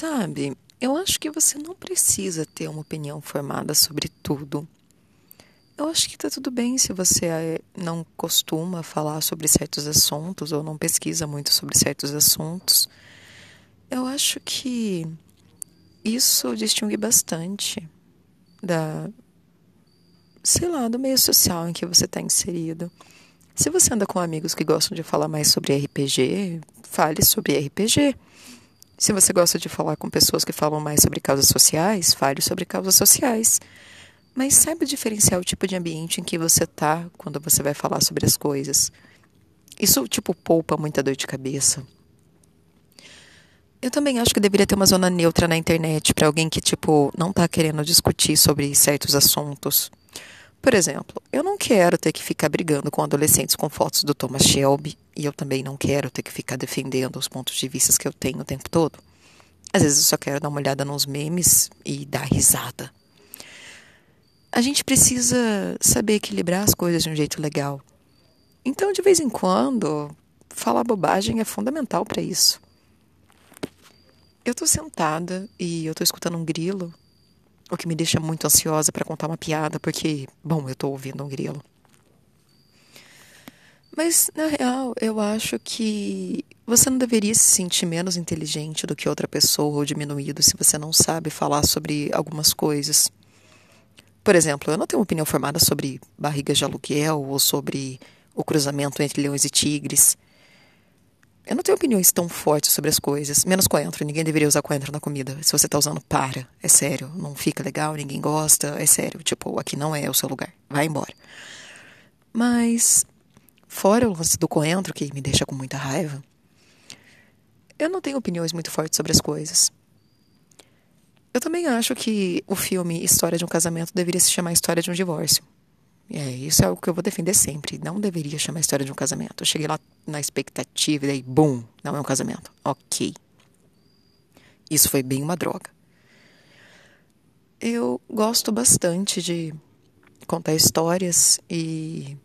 Sabe, eu acho que você não precisa ter uma opinião formada sobre tudo. Eu acho que tá tudo bem se você eh, não costuma falar sobre certos assuntos ou não pesquisa muito sobre certos assuntos. Eu acho que isso distingue bastante da, sei lá, do meio social em que você está inserido. Se você anda com amigos que gostam de falar mais sobre RPG, fale sobre RPG. Se você gosta de falar com pessoas que falam mais sobre causas sociais, fale sobre causas sociais. Mas saiba diferenciar o tipo de ambiente em que você está quando você vai falar sobre as coisas. Isso, tipo, poupa muita dor de cabeça. Eu também acho que deveria ter uma zona neutra na internet para alguém que, tipo, não está querendo discutir sobre certos assuntos. Por exemplo, eu não quero ter que ficar brigando com adolescentes com fotos do Thomas Shelby e eu também não quero ter que ficar defendendo os pontos de vista que eu tenho o tempo todo. Às vezes eu só quero dar uma olhada nos memes e dar risada. A gente precisa saber equilibrar as coisas de um jeito legal. Então, de vez em quando, falar bobagem é fundamental para isso. Eu tô sentada e eu tô escutando um grilo o que me deixa muito ansiosa para contar uma piada, porque, bom, eu estou ouvindo um grilo. Mas, na real, eu acho que você não deveria se sentir menos inteligente do que outra pessoa ou diminuído se você não sabe falar sobre algumas coisas. Por exemplo, eu não tenho opinião formada sobre barrigas de aluguel ou sobre o cruzamento entre leões e tigres. Eu não tenho opiniões tão fortes sobre as coisas. Menos coentro. Ninguém deveria usar coentro na comida. Se você tá usando, para. É sério. Não fica legal, ninguém gosta. É sério. Tipo, aqui não é o seu lugar. Vai embora. Mas, fora o lance do coentro, que me deixa com muita raiva, eu não tenho opiniões muito fortes sobre as coisas. Eu também acho que o filme História de um Casamento deveria se chamar História de um Divórcio. É, isso é o que eu vou defender sempre. Não deveria chamar história de um casamento. Eu cheguei lá na expectativa e daí, bum, não é um casamento. Ok. Isso foi bem uma droga. Eu gosto bastante de contar histórias e.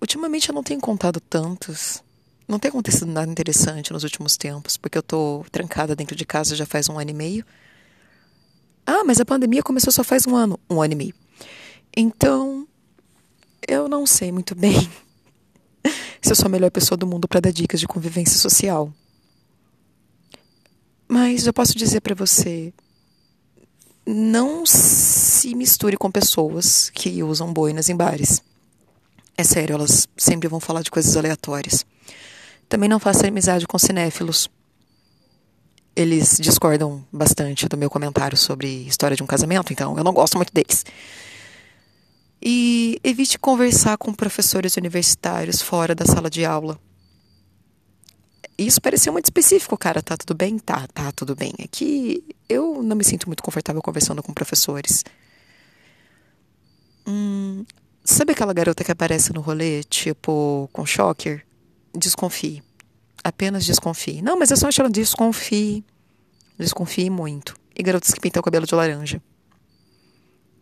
Ultimamente eu não tenho contado tantos. Não tem acontecido nada interessante nos últimos tempos, porque eu tô trancada dentro de casa já faz um ano e meio. Ah, mas a pandemia começou só faz um ano. Um ano e meio. Então, eu não sei muito bem se eu sou a melhor pessoa do mundo para dar dicas de convivência social. Mas eu posso dizer para você: não se misture com pessoas que usam boinas em bares. É sério, elas sempre vão falar de coisas aleatórias. Também não faça amizade com cinéfilos. Eles discordam bastante do meu comentário sobre história de um casamento, então eu não gosto muito deles. E evite conversar com professores universitários fora da sala de aula. Isso pareceu muito específico, cara. Tá tudo bem? Tá, tá tudo bem. É que eu não me sinto muito confortável conversando com professores. Hum, sabe aquela garota que aparece no rolê, tipo, com shocker? Desconfie. Apenas desconfie. Não, mas é só achando desconfie. Desconfie muito. E garotas que pintam o cabelo de laranja.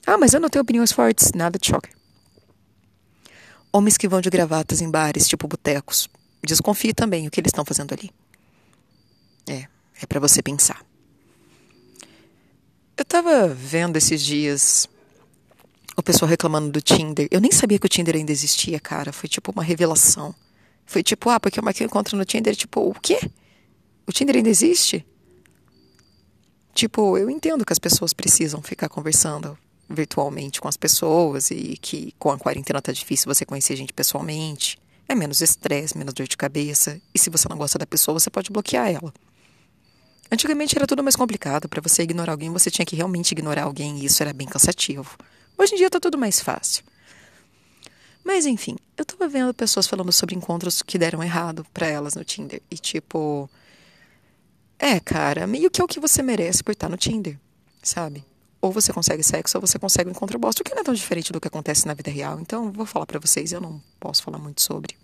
Ah, mas eu não tenho opiniões fortes. Nada de choque. Homens que vão de gravatas em bares, tipo botecos. Desconfie também o que eles estão fazendo ali. É, é para você pensar. Eu tava vendo esses dias o pessoal reclamando do Tinder. Eu nem sabia que o Tinder ainda existia, cara. Foi tipo uma revelação. Foi tipo, ah, porque eu marquei um encontro no Tinder. Tipo, o quê? O Tinder ainda existe? Tipo, eu entendo que as pessoas precisam ficar conversando virtualmente com as pessoas e que com a quarentena tá difícil você conhecer gente pessoalmente. É menos estresse, menos dor de cabeça. E se você não gosta da pessoa, você pode bloquear ela. Antigamente era tudo mais complicado. Para você ignorar alguém, você tinha que realmente ignorar alguém e isso era bem cansativo. Hoje em dia tá tudo mais fácil. Mas enfim, eu tava vendo pessoas falando sobre encontros que deram errado para elas no Tinder. E tipo. É, cara, meio que é o que você merece por estar no Tinder, sabe? Ou você consegue sexo ou você consegue um encontro bosta, o que não é tão diferente do que acontece na vida real. Então, vou falar para vocês, eu não posso falar muito sobre.